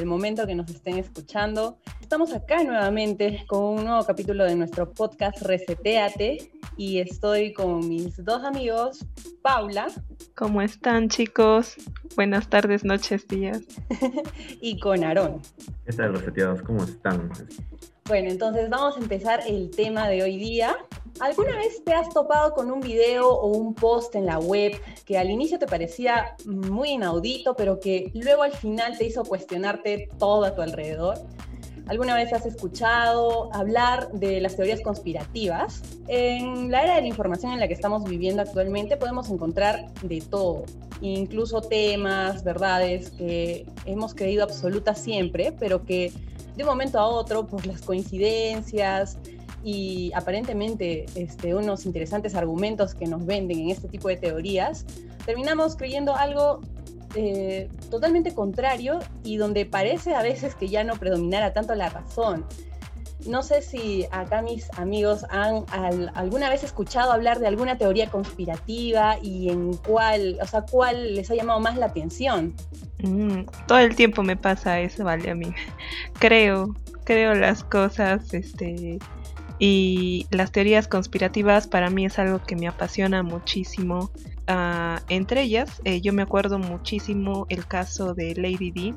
desde el momento que nos estén escuchando. Estamos acá nuevamente con un nuevo capítulo de nuestro podcast Reseteate y estoy con mis dos amigos, Paula. ¿Cómo están chicos? Buenas tardes, noches, días. y con Aarón. ¿Qué tal, reseteados? ¿Cómo están? Bueno, entonces vamos a empezar el tema de hoy día. ¿Alguna vez te has topado con un video o un post en la web que al inicio te parecía muy inaudito, pero que luego al final te hizo cuestionarte todo a tu alrededor? ¿Alguna vez has escuchado hablar de las teorías conspirativas? En la era de la información en la que estamos viviendo actualmente podemos encontrar de todo, incluso temas, verdades que hemos creído absolutas siempre, pero que de un momento a otro, por las coincidencias, y aparentemente este, unos interesantes argumentos que nos venden en este tipo de teorías, terminamos creyendo algo eh, totalmente contrario y donde parece a veces que ya no predominara tanto la razón. No sé si acá mis amigos han alguna vez escuchado hablar de alguna teoría conspirativa y en cuál, o sea, cuál les ha llamado más la atención. Mm, todo el tiempo me pasa eso, vale, a mí. Creo, creo las cosas, este, y las teorías conspirativas para mí es algo que me apasiona muchísimo. Ah, entre ellas, eh, yo me acuerdo muchísimo el caso de Lady D,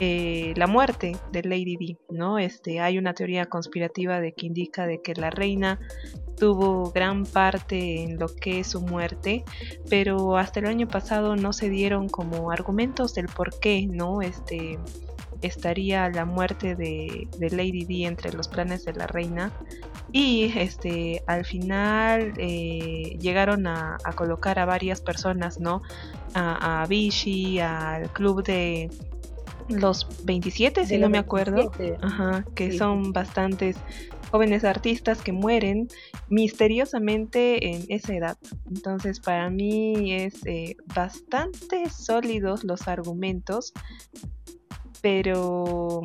eh, la muerte de Lady D, ¿no? Este, hay una teoría conspirativa de que indica de que la reina tuvo gran parte en lo que es su muerte, pero hasta el año pasado no se dieron como argumentos del por qué, ¿no? Este, estaría la muerte de, Lady D entre los planes de la reina. Y este al final eh, llegaron a, colocar a varias personas no a, a Vichy al club de los 27 si no me acuerdo. Ajá, que son bastantes jóvenes artistas que mueren misteriosamente en esa edad. Entonces para mí es eh, bastante sólidos los argumentos pero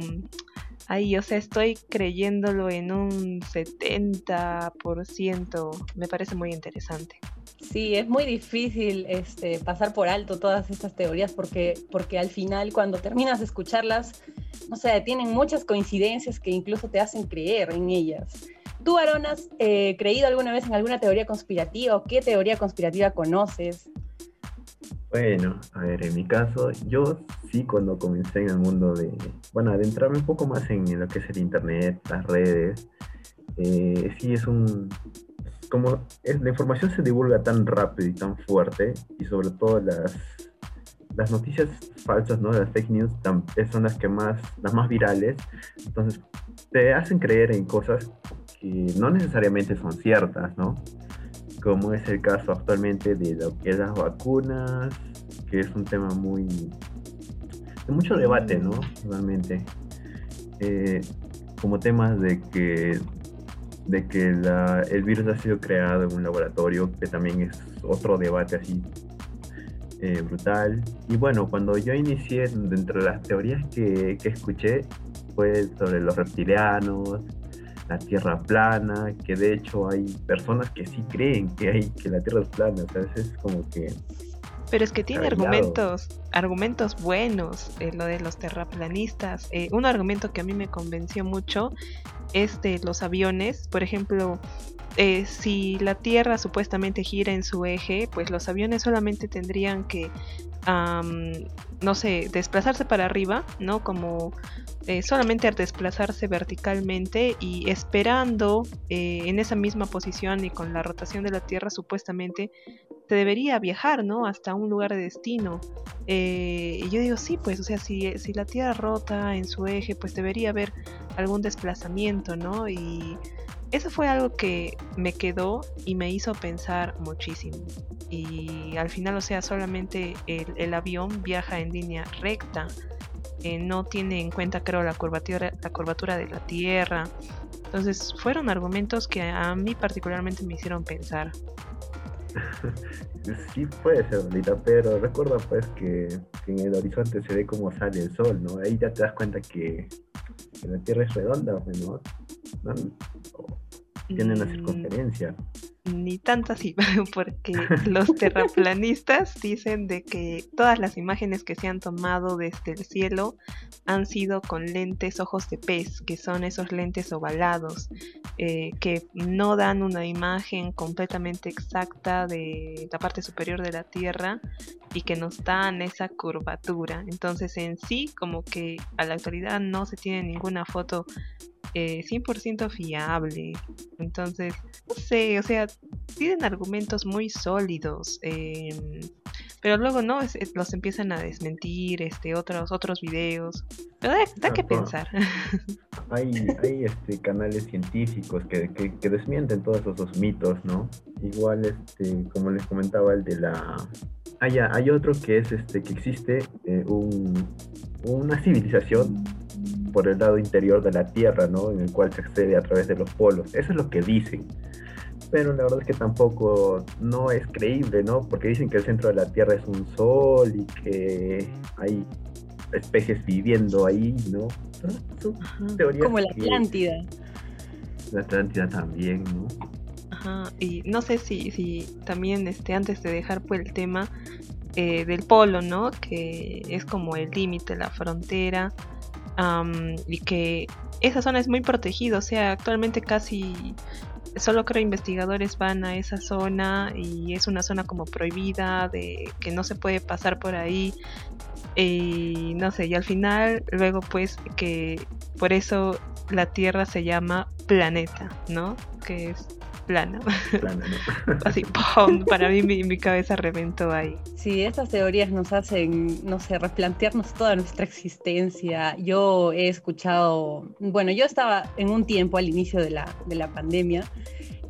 ahí, o sea, estoy creyéndolo en un 70%, me parece muy interesante. Sí, es muy difícil este, pasar por alto todas estas teorías porque, porque al final cuando terminas de escucharlas, no sé, tienen muchas coincidencias que incluso te hacen creer en ellas. ¿Tú, Aaron, has eh, creído alguna vez en alguna teoría conspirativa o qué teoría conspirativa conoces? Bueno, a ver, en mi caso, yo sí cuando comencé en el mundo de, bueno, adentrarme un poco más en lo que es el Internet, las redes, eh, sí es un, como la información se divulga tan rápido y tan fuerte, y sobre todo las, las noticias falsas, ¿no? Las fake news son las que más, las más virales, entonces te hacen creer en cosas que no necesariamente son ciertas, ¿no? Como es el caso actualmente de lo que es las vacunas, que es un tema muy de mucho debate, ¿no? Realmente. Eh, como temas de que de que el virus ha sido creado en un laboratorio, que también es otro debate así eh, brutal. Y bueno, cuando yo inicié, dentro de las teorías que, que escuché, fue sobre los reptilianos, la Tierra plana, que de hecho hay personas que sí creen que hay que la Tierra es plana, a veces es como que pero es que tiene argumentos, argumentos buenos, eh, lo de los terraplanistas. Eh, un argumento que a mí me convenció mucho es de los aviones. Por ejemplo, eh, si la Tierra supuestamente gira en su eje, pues los aviones solamente tendrían que, no sé, desplazarse para arriba, ¿no? Como eh, solamente desplazarse verticalmente y esperando eh, en esa misma posición y con la rotación de la Tierra supuestamente se debería viajar, ¿no? Hasta un lugar de destino. y yo digo, sí, pues, o sea, si, si la Tierra rota en su eje, pues debería haber algún desplazamiento, ¿no? Y eso fue algo que me quedó y me hizo pensar muchísimo. Y al final, o sea, solamente el, avión viaja en línea recta. Eh, no tiene en cuenta, creo, la curvatura, la curvatura de la Tierra. Entonces, fueron argumentos que a mí particularmente me hicieron pensar. Sí puede ser, bonita, pero recuerda pues que, en el horizonte se ve cómo sale el sol, ¿no? Ahí ya te das cuenta que, la Tierra es redonda, pues, ¿no? Tiene una mm. circunferencia. ni tanto así, porque los terraplanistas dicen de que todas las imágenes que se han tomado desde el cielo han sido con lentes ojos de pez, que son esos lentes ovalados, eh, que no dan una imagen completamente exacta de la parte superior de la Tierra y que nos dan esa curvatura. Entonces en sí, como que a la actualidad no se tiene ninguna foto 100% eh, fiable. Entonces, no sé, o sea, tienen argumentos muy sólidos. Em, pero luego no los empiezan a desmentir este otros otros videos pero da, que pensar hay, hay este canales científicos que, que, desmienten todos esos mitos no igual este como les comentaba el de la hay, hay otro que es este que existe eh, un, una civilización por el lado interior de la Tierra, ¿no? En el cual se accede a través de los polos. Eso es lo que dicen. Pero la verdad es que tampoco no es creíble, ¿no? Porque dicen que el centro de la Tierra es un sol y que hay especies viviendo ahí, ¿no? Como la Atlántida. La Atlántida también, ¿no? Ajá, y no sé si, si también este, antes de dejar por el tema eh, del polo, ¿no? Que es como el límite, la frontera y que esa zona es muy protegida, o sea, actualmente casi solo creo investigadores van a esa zona y es una zona como prohibida, de que no se puede pasar por ahí. Y no sé, y al final, luego pues que por eso la Tierra se llama planeta, ¿no? Que es plana. Así, para mí mi, cabeza reventó ahí. Sí, estas teorías nos hacen, no sé, replantearnos toda nuestra existencia. Yo he escuchado, bueno, yo estaba en un tiempo al inicio de la, de la pandemia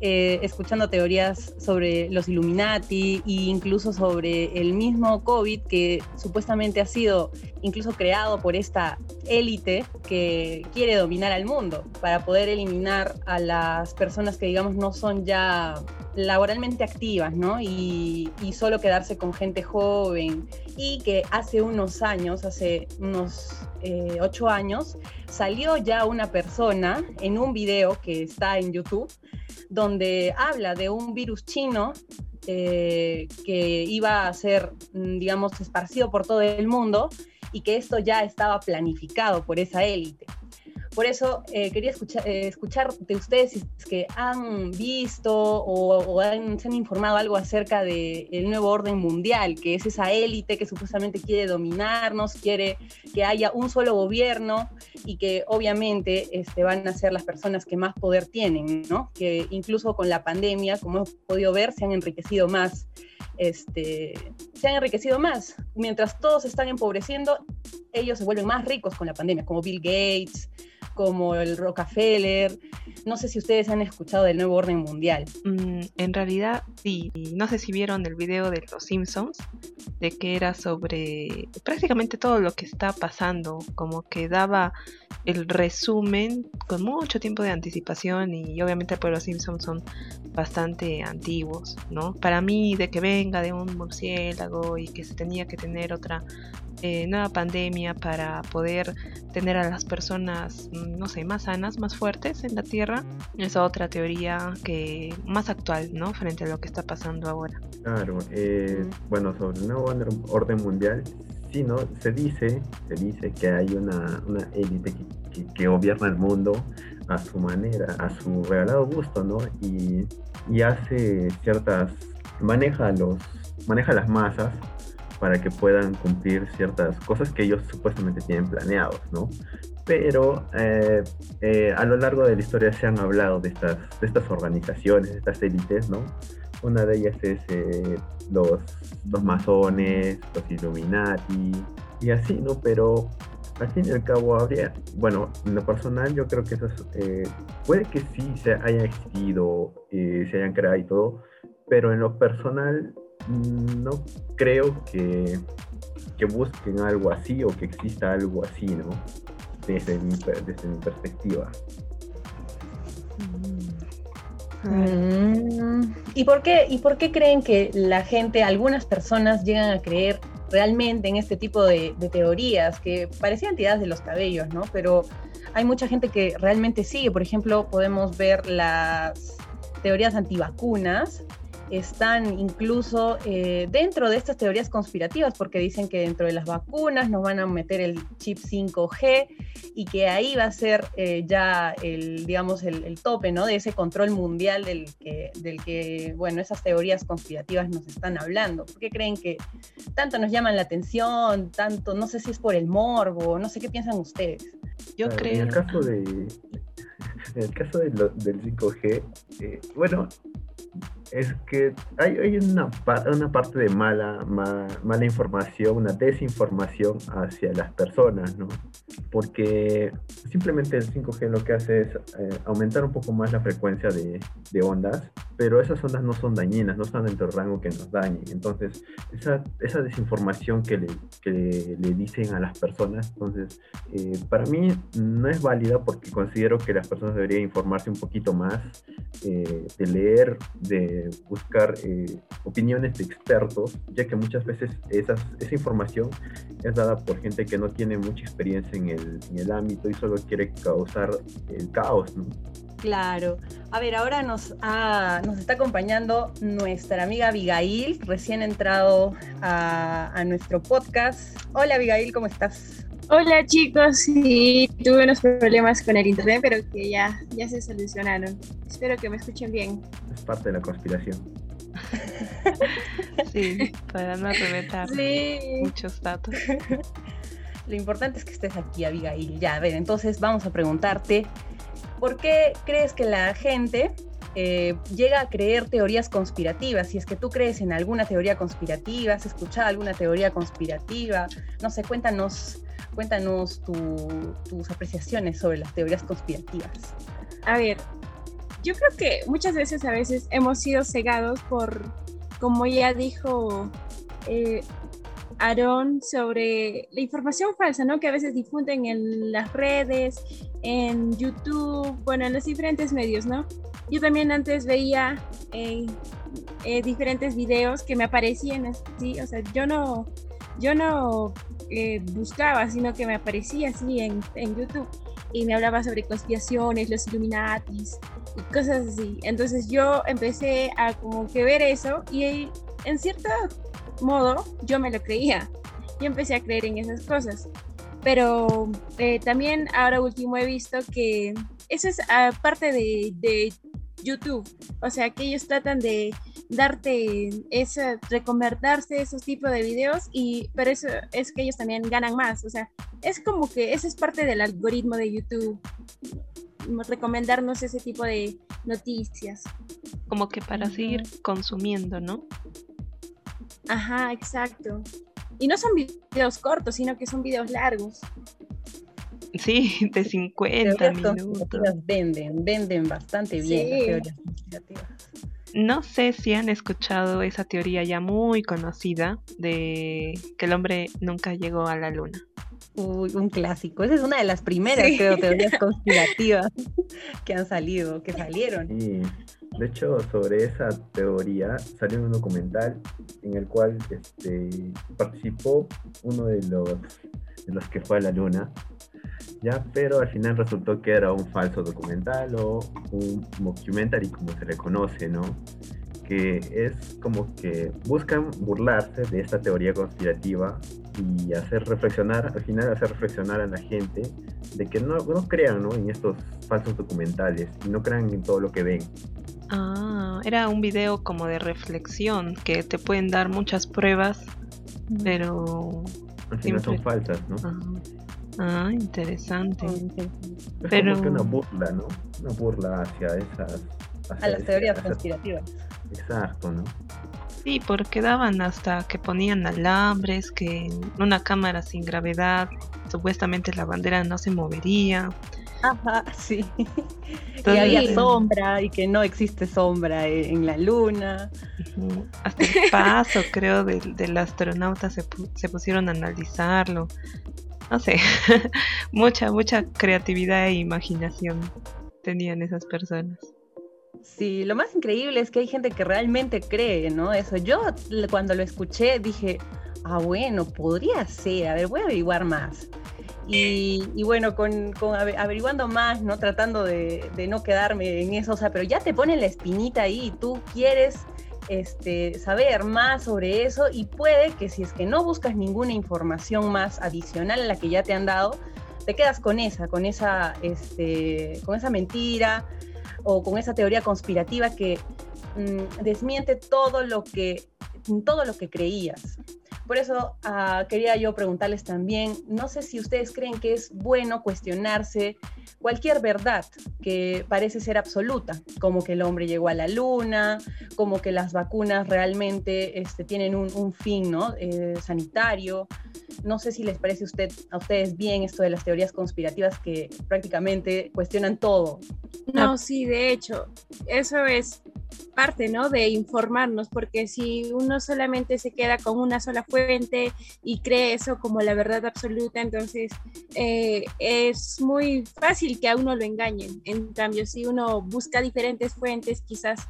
eh, escuchando teorías sobre los Illuminati e incluso sobre el mismo COVID que supuestamente ha sido incluso creado por esta élite que quiere dominar al mundo para poder eliminar a las personas que digamos no son ya laboralmente activas, ¿no? Y, solo quedarse con gente joven y que hace unos años, hace unos eh, ocho años, salió ya una persona en un video que está en YouTube donde habla de un virus chino eh, que iba a ser, mm, digamos, esparcido por todo el mundo y que esto ya estaba planificado por esa élite. Por eso eh, quería escuchar, eh, escuchar de ustedes si es que han visto o, se han informado algo acerca del nuevo orden mundial, que es esa élite que supuestamente quiere dominarnos, quiere que haya un solo gobierno y que obviamente este, van a ser las personas que más poder tienen, ¿no? Que incluso con la pandemia, como hemos podido ver, se han enriquecido más. Este, se han enriquecido más. Mientras todos están empobreciendo, ellos se vuelven más ricos con la pandemia, como Bill Gates, como el Rockefeller. No sé si ustedes han escuchado del nuevo orden mundial. Mm, en realidad sí. No sé si vieron el video de Los Simpsons, de que era sobre prácticamente todo lo que está pasando, como que daba el resumen con mucho tiempo de anticipación y obviamente pues los Simpsons son bastante antiguos, ¿no? Para mí de que venga de un murciélago y que se tenía que tener otra eh, nueva pandemia para poder tener a las personas, mm, no sé, más sanas, más fuertes en la Tierra, es otra teoría que más actual, ¿no? Frente a lo que está pasando ahora. Claro, eh, bueno, sobre el nuevo orden mundial, sí, ¿no? Se dice, se dice que hay una, una élite que, que, gobierna el mundo a su manera, a su regalado gusto, ¿no? Y, y hace ciertas, maneja los, maneja las masas para que puedan cumplir ciertas cosas que ellos supuestamente tienen planeados, ¿no? Pero eh, eh, a lo largo de la historia se han hablado de estas, de estas organizaciones, de estas élites, ¿no? Una de ellas es eh, los, los masones, los Illuminati y así, ¿no? Pero al fin y al cabo habría, bueno, en lo personal yo creo que eso puede que sí se haya existido, se hayan creado y todo, pero en lo personal no creo que, que, busquen algo así o que exista algo así, ¿no? Desde mi, desde mi perspectiva. Mm. ¿Y, por qué, ¿Y por qué creen que la gente, algunas personas llegan a creer realmente en este tipo de, de teorías que parecían tiradas de los cabellos, ¿no? Pero hay mucha gente que realmente sigue. Por ejemplo, podemos ver las teorías antivacunas están incluso eh, dentro de estas teorías conspirativas, porque dicen que dentro de las vacunas nos van a meter el chip 5G y que ahí va a ser eh, ya el, digamos, el, tope, ¿no? De ese control mundial del que, del que, bueno, esas teorías conspirativas nos están hablando. ¿Por qué creen que tanto nos llaman la atención, tanto, no sé si es por el morbo, no sé qué piensan ustedes? Yo creo... En el caso de, en el caso del 5G, eh, bueno, es que hay, hay una, una, parte de mala, mala información, una desinformación hacia las personas, ¿no? Porque simplemente el 5G lo que hace es eh, aumentar un poco más la frecuencia de, de, ondas, pero esas ondas no son dañinas, no están dentro del rango que nos dañen. Entonces, esa, esa desinformación que le, que le dicen a las personas, entonces, eh, para mí no es válida porque considero que las personas deberían informarse un poquito más, eh, de leer, de buscar eh, opiniones de expertos, ya que muchas veces esa información es dada por gente que no tiene mucha experiencia en el, en el ámbito y solo quiere causar el caos, ¿no? Claro. A ver, ahora nos, nos está acompañando nuestra amiga Abigail, recién entrado a, a nuestro podcast. Hola Abigail, ¿cómo estás? Hola chicos, sí, tuve unos problemas con el internet, pero que ya, ya se solucionaron. Espero que me escuchen bien. Es parte de la conspiración. sí, para no reventar muchos datos. Lo importante es que estés aquí, Abigail. Ya, a ver, entonces vamos a preguntarte, ¿por qué crees que la gente eh, llega a creer teorías conspirativas. Si es que tú crees en alguna teoría conspirativa, has escuchado alguna teoría conspirativa, no sé, cuéntanos Cuéntanos tus apreciaciones sobre las teorías conspirativas. A ver, yo creo que muchas veces a veces hemos sido cegados por, como ya dijo eh, Aarón, sobre la información falsa, ¿no? Que a veces difunden en las redes, en YouTube, bueno, en los diferentes medios, ¿no? Yo también antes veía eh, eh, diferentes videos que me aparecían así, o sea, yo no, yo no eh, buscaba, sino que me aparecía así en, en, YouTube y me hablaba sobre conspiraciones, los Illuminatis y cosas así. Entonces yo empecé a como que ver eso y en cierto modo yo me lo creía. Yo empecé a creer en esas cosas. Pero eh, también ahora último he visto que eso es parte de, de YouTube. O sea, que ellos tratan de darte ese, reconvertirse esos tipos de videos, y, pero eso es que ellos también ganan más. O sea, es como que eso es parte del algoritmo de YouTube, recomendarnos ese tipo de noticias. Como que para seguir consumiendo, ¿no? Ajá, exacto. Y no son videos cortos, sino que son videos largos. Sí, de 50 minutos. Venden, venden bastante bien las teorías conspirativas. No sé si han escuchado esa teoría ya muy conocida de que el hombre nunca llegó a la luna. Uy, un clásico. Esa es una de las primeras, teorías conspirativas que han salido, que salieron. Sí. De hecho, sobre esa teoría salió un documental en el cual este, participó uno de los, de los que fue a la luna ya, pero al final resultó que era un falso documental o un mockumentary como se le conoce, ¿no? Que es como que buscan burlarse de esta teoría conspirativa y hacer reflexionar, al final hacer reflexionar a la gente de que no, no crean ¿no? en estos falsos documentales y no crean en todo lo que ven. Ah, era un video como de reflexión que te pueden dar muchas pruebas, pero... Al final son falsas, ¿no? Ah, interesante. Es Pero... como que una burla, ¿no? Una burla hacia esas... a las teorías conspirativas. Exacto, ¿no? Sí, porque daban hasta que ponían alambres, que una cámara sin gravedad, supuestamente la bandera no se movería. Ajá, sí. que había sombra y que no existe sombra en la luna. Hasta el paso, creo, del, astronauta se, se pusieron a analizarlo no sé, mucha, mucha creatividad e imaginación tenían esas personas. Sí, lo más increíble es que hay gente que realmente cree, ¿no? Eso. Yo cuando lo escuché dije, ah, bueno, podría ser, a ver, voy a averiguar más. Y, bueno, con, averiguando más, ¿no? Tratando de, no quedarme en eso, o sea, pero ya te ponen la espinita ahí tú quieres este, saber más sobre eso y puede que si es que no buscas ninguna información más adicional a la que ya te han dado, te quedas con esa, con esa, este, con esa mentira o con esa teoría conspirativa que mm, desmiente todo lo que, todo lo que creías. Por eso ah, quería yo preguntarles también, no sé si ustedes creen que es bueno cuestionarse cualquier verdad que parece ser absoluta, como que el hombre llegó a la luna, como que las vacunas realmente este, tienen un, fin ¿no? Eh, sanitario. No sé si les parece a ustedes bien esto de las teorías conspirativas que prácticamente cuestionan todo. No, sí, de hecho, eso es parte, ¿no? De informarnos, porque si uno solamente se queda con una sola fuente y cree eso como la verdad absoluta, entonces eh, es muy fácil que a uno lo engañen. En cambio, si uno busca diferentes fuentes, quizás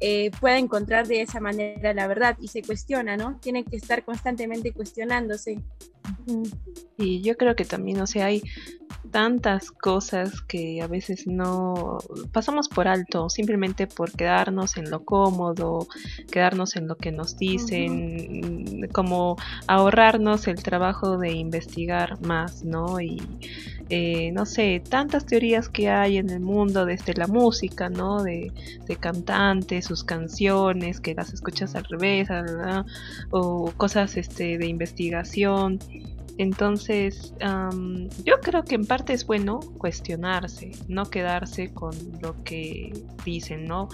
eh, pueda encontrar de esa manera la verdad y se cuestiona, ¿no? Tienen que estar constantemente cuestionándose. Y yo creo que también, o sea, hay tantas cosas que a veces no pasamos por alto simplemente por quedarnos en lo cómodo, quedarnos en lo que nos dicen, como ahorrarnos el trabajo de investigar más, ¿no? Y eh, no sé, tantas teorías que hay en el mundo desde la música, ¿no? De, de cantantes, sus canciones, que las escuchas al revés, o cosas este, de investigación. Entonces, yo creo que en parte es bueno cuestionarse, no quedarse con lo que dicen, ¿no?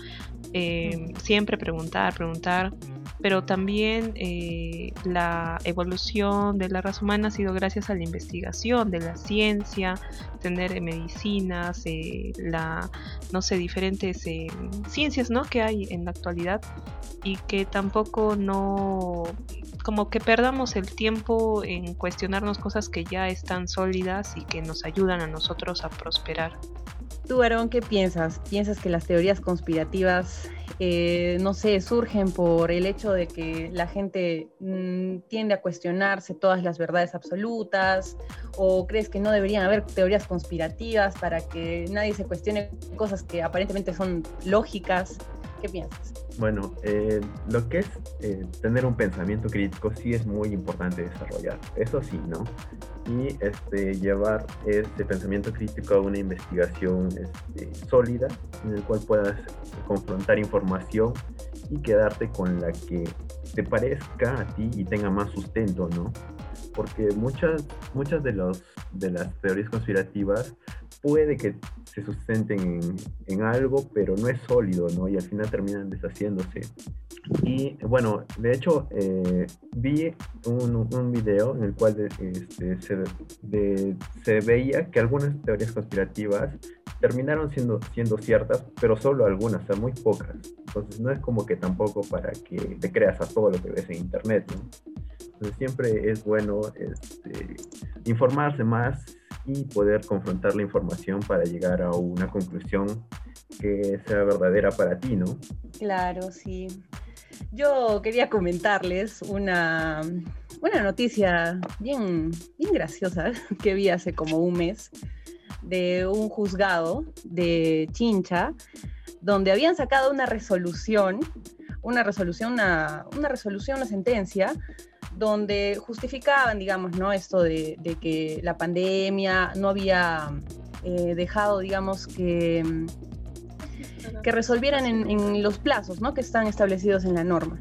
Em, siempre preguntar, preguntar, pero también eh, la evolución de la raza humana ha sido gracias a la investigación de la ciencia, tener medicinas, eh, la, no sé, diferentes eh, ciencias, ¿no? Que hay en la actualidad y que tampoco no como que perdamos el tiempo en cuestionarnos cosas que ya están sólidas y que nos ayudan a nosotros a prosperar. Tú, Aaron, ¿qué piensas? ¿Piensas que las teorías conspirativas, eh, no sé, surgen por el hecho de que la gente mm, tiende a cuestionarse todas las verdades absolutas? ¿O crees que no deberían haber teorías conspirativas para que nadie se cuestione cosas que aparentemente son lógicas? ¿Qué piensas? Bueno, eh, lo que es eh, tener un pensamiento crítico sí es muy importante desarrollar, eso sí, ¿no? Y este, llevar este pensamiento crítico a una investigación este, sólida en el cual puedas confrontar información y quedarte con la que te parezca a ti y tenga más sustento, ¿no? Porque muchas, muchas de, los, de las teorías conspirativas puede que se sustenten en, algo, pero no es sólido, ¿no? Y al final terminan deshaciéndose. Y bueno, de hecho, eh, vi un, video en el cual este, se, se, veía que algunas teorías conspirativas terminaron siendo, siendo ciertas, pero solo algunas, o sea, muy pocas. Entonces no es como que tampoco para que te creas a todo lo que ves en internet, ¿no? Entonces siempre es bueno este, informarse más y poder confrontar la información para llegar a una conclusión que sea verdadera para ti, ¿no? Claro, sí. Yo quería comentarles una, una noticia bien, bien graciosa que vi hace como un mes de un juzgado de Chincha, donde habían sacado una resolución, una resolución, una, una resolución, una sentencia, donde justificaban, digamos, ¿no? Esto de, que la pandemia no había eh, dejado, digamos, que, que resolvieran en, los plazos, ¿no? Que están establecidos en la norma.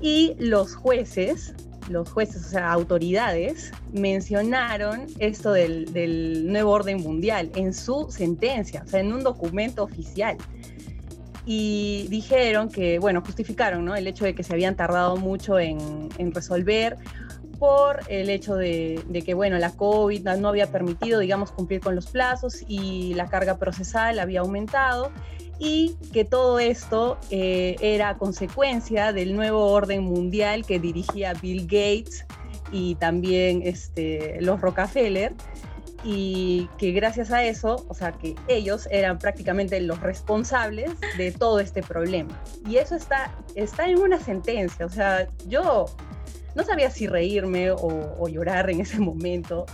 Y los jueces, los jueces, o sea, autoridades, mencionaron esto del, del nuevo orden mundial en su sentencia, o sea, en un documento oficial y dijeron que, bueno, justificaron ¿no? el hecho de que se habían tardado mucho en, resolver por el hecho de, que, bueno, la COVID no había permitido, digamos, cumplir con los plazos y la carga procesal había aumentado y que todo esto eh, era consecuencia del nuevo orden mundial que dirigía Bill Gates y también este, los Rockefeller y que gracias a eso, o sea, que ellos eran prácticamente los responsables de todo este problema. Y eso está, está en una sentencia, o sea, yo no sabía si reírme o, llorar en ese momento.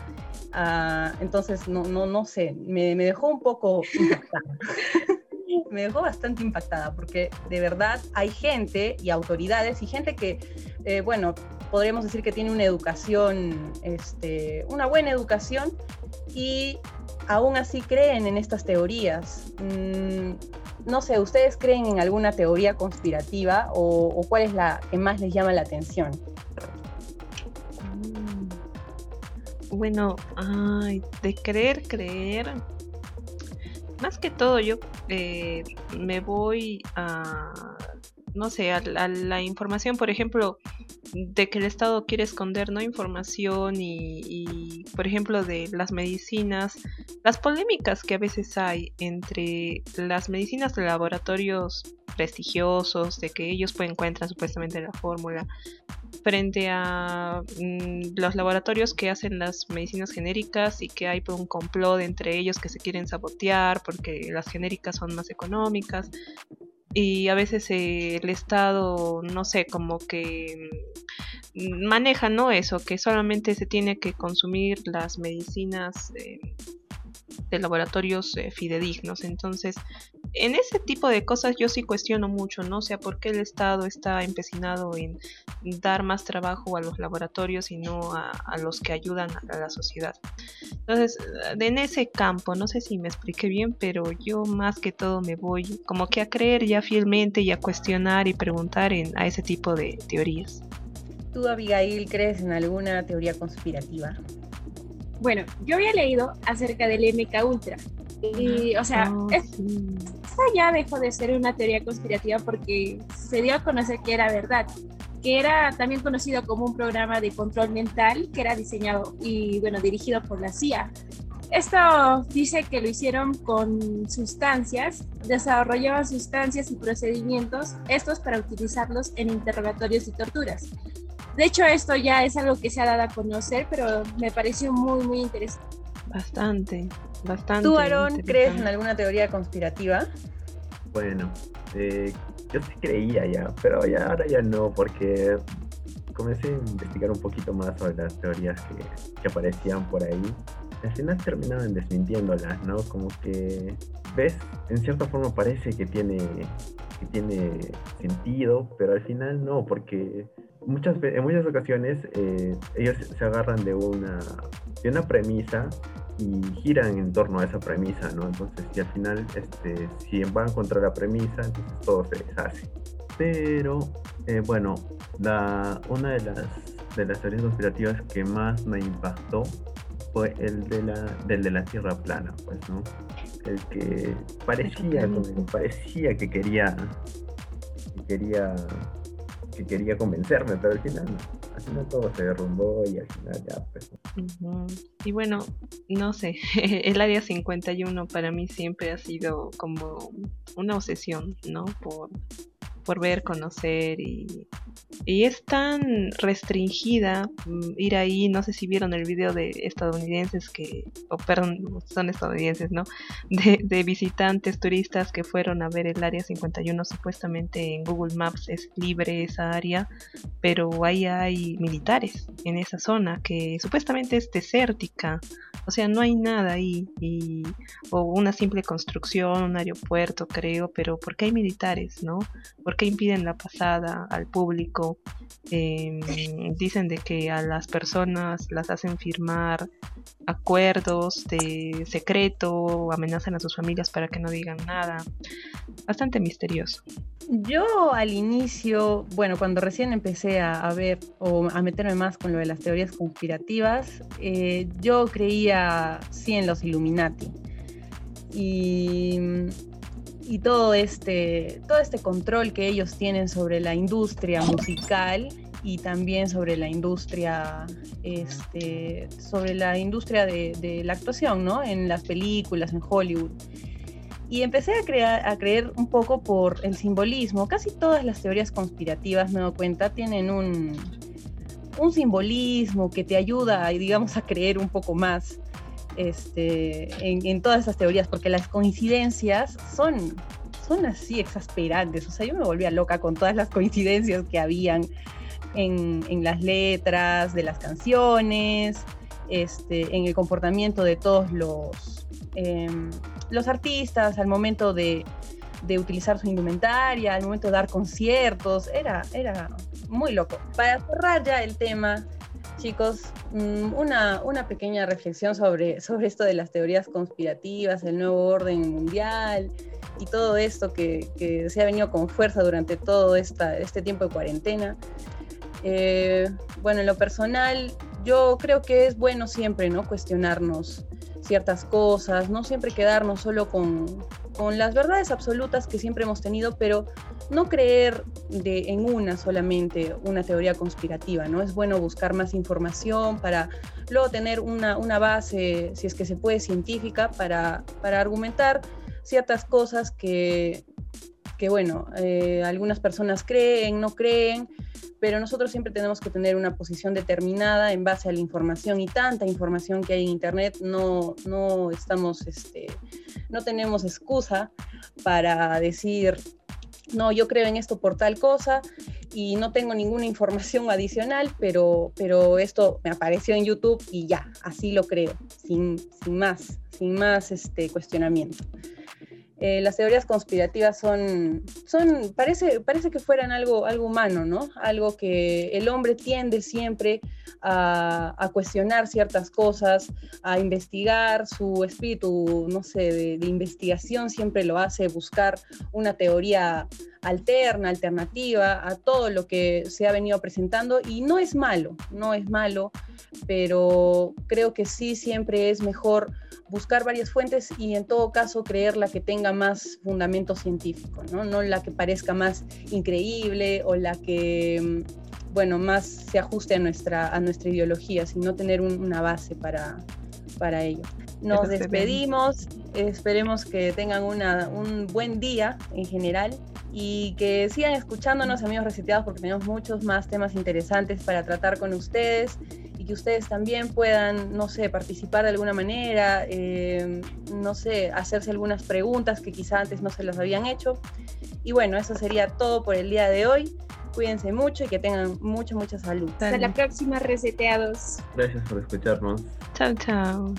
Ah, entonces, no, no, no sé, me, me dejó un poco impactada. me dejó bastante impactada porque de verdad hay gente y autoridades y gente que, eh, bueno, podríamos decir que tiene una educación, este, una buena educación y aún así creen en estas teorías. Mm, no sé, ¿ustedes creen en alguna teoría conspirativa o, cuál es la que más les llama la atención? Mm, bueno, ay, de creer, creer. Más que todo, yo eh, me voy a, no sé, a, la información, por ejemplo, de que el Estado quiere esconder no información y, por ejemplo de las medicinas las polémicas que a veces hay entre las medicinas de laboratorios prestigiosos de que ellos pues encuentran supuestamente la fórmula frente a mm, los laboratorios que hacen las medicinas genéricas y que hay un complot entre ellos que se quieren sabotear porque las genéricas son más económicas y a veces el Estado, no sé, como que mm, maneja, ¿no? Eso, que solamente se tiene que consumir las medicinas eh, de laboratorios eh, fidedignos. Entonces, en ese tipo de cosas yo sí cuestiono mucho, ¿no? O sea, ¿por qué el Estado está empecinado en dar más trabajo a los laboratorios y no a, los que ayudan a la sociedad? Entonces, en ese campo, no sé si me expliqué bien, pero yo más que todo me voy como que a creer ya fielmente y a cuestionar y preguntar en, a ese tipo de teorías. ¿Tú, Abigail, crees en alguna teoría conspirativa? Bueno, yo había leído acerca del MK Ultra. Y, o sea, oh, esta ya dejó de ser una teoría conspirativa porque se dio a conocer que era verdad, que era también conocido como un programa de control mental que era diseñado y, bueno, dirigido por la CIA. Esto dice que lo hicieron con sustancias, desarrollaban sustancias y procedimientos, estos para utilizarlos en interrogatorios y torturas. De hecho, esto ya es algo que se ha dado a conocer, pero me pareció muy, muy interesante. Bastante, bastante. ¿Tú, Aaron, crees en alguna teoría conspirativa? Bueno, eh, yo sí creía ya, pero ya ahora ya no, porque comencé a investigar un poquito más sobre las teorías que, aparecían por ahí. Al final terminaban desmintiéndolas, ¿no? Como que, ves, en cierta forma parece que tiene, que tiene sentido, pero al final no, porque muchas, en muchas ocasiones eh, ellos se agarran de una, de una premisa y giran en torno a esa premisa, ¿no? Entonces, si al final, este, si van contra la premisa, entonces todo se deshace. Pero, eh, bueno, la, una de las, de las teorías conspirativas que más me impactó fue el de la, del de la Tierra plana, pues, ¿no? El que parecía, parecía que quería, que quería quería convencerme, pero al final no. Al final todo se derrumbó y al final ya pues. Y bueno, no sé, el área 51 para mí siempre ha sido como una obsesión, ¿no? Por, por ver, conocer y y es tan restringida mm, ir ahí, no sé si vieron el video de estadounidenses que, o perdón, son estadounidenses, ¿no? De, visitantes turistas que fueron a ver el área 51, supuestamente en Google Maps es libre esa área, pero ahí hay militares en esa zona que supuestamente es desértica, o sea, no hay nada ahí, y, o una simple construcción, un aeropuerto, creo, pero ¿por qué hay militares, no? ¿Por qué impiden la pasada al público? Em, dicen de que a las personas las hacen firmar acuerdos de secreto, amenazan a sus familias para que no digan nada. Bastante misterioso. Yo al inicio, bueno, cuando recién empecé a, ver o a meterme más con lo de las teorías conspirativas, eh, yo creía sí en los Illuminati. Y y todo este, todo este control que ellos tienen sobre la industria musical y también sobre la industria, este, sobre la industria de, la actuación, ¿no? En las películas, en Hollywood. Y empecé a, crear, a creer un poco por el simbolismo. Casi todas las teorías conspirativas, me doy cuenta, tienen un, un simbolismo que te ayuda, digamos, a creer un poco más este, en, todas esas teorías, porque las coincidencias son, son así exasperantes. O sea, yo me volvía loca con todas las coincidencias que habían en, las letras de las canciones, este, en el comportamiento de todos los, em, los artistas al momento de, de, utilizar su indumentaria, al momento de dar conciertos, era, era muy loco. Para cerrar ya el tema, chicos, mm, una, una pequeña reflexión sobre, sobre esto de las teorías conspirativas, el nuevo orden mundial y todo esto que, se ha venido con fuerza durante todo esta, este tiempo de cuarentena. Eh, bueno, en lo personal, yo creo que es bueno siempre, ¿no? Cuestionarnos ciertas cosas, no siempre quedarnos solo con, con las verdades absolutas que siempre hemos tenido, pero no creer de, en una solamente, una teoría conspirativa, ¿no? Es bueno buscar más información para luego tener una, una base, si es que se puede, científica, para, para argumentar ciertas cosas que, que bueno, eh, algunas personas creen, no creen, pero nosotros siempre tenemos que tener una posición determinada en base a la información y tanta información que hay en Internet, no, no estamos, este, no tenemos excusa para decir, no, yo creo en esto por tal cosa y no tengo ninguna información adicional, pero, pero esto me apareció en YouTube y ya, así lo creo, sin, sin más, sin más este, cuestionamiento. Eh, las teorías conspirativas son, son parece, parece que fueran algo, algo humano, ¿no? Algo que el hombre tiende siempre a, cuestionar ciertas cosas, a investigar, su espíritu, no sé, de, investigación siempre lo hace buscar una teoría alterna, alternativa a todo lo que se ha venido presentando y no es malo, no es malo, pero creo que sí siempre es mejor buscar varias fuentes y en todo caso creer la que tenga más fundamento científico, ¿no? no la que parezca más increíble o la que, mm, bueno, más se ajuste a nuestra, a nuestra ideología, sino tener un, una base para, para ello. Nos despedimos, esperemos que tengan una, un buen día en general y que sigan escuchándonos, amigos reseteados, porque tenemos muchos más temas interesantes para tratar con ustedes y que ustedes también puedan, no sé, participar de alguna manera, eh, no sé, hacerse algunas preguntas que quizá antes no se las habían hecho. Y bueno, eso sería todo por el día de hoy. Cuídense mucho y que tengan mucha, mucha salud. Hasta la próxima, reseteados. Gracias por escucharnos. Chao, chao.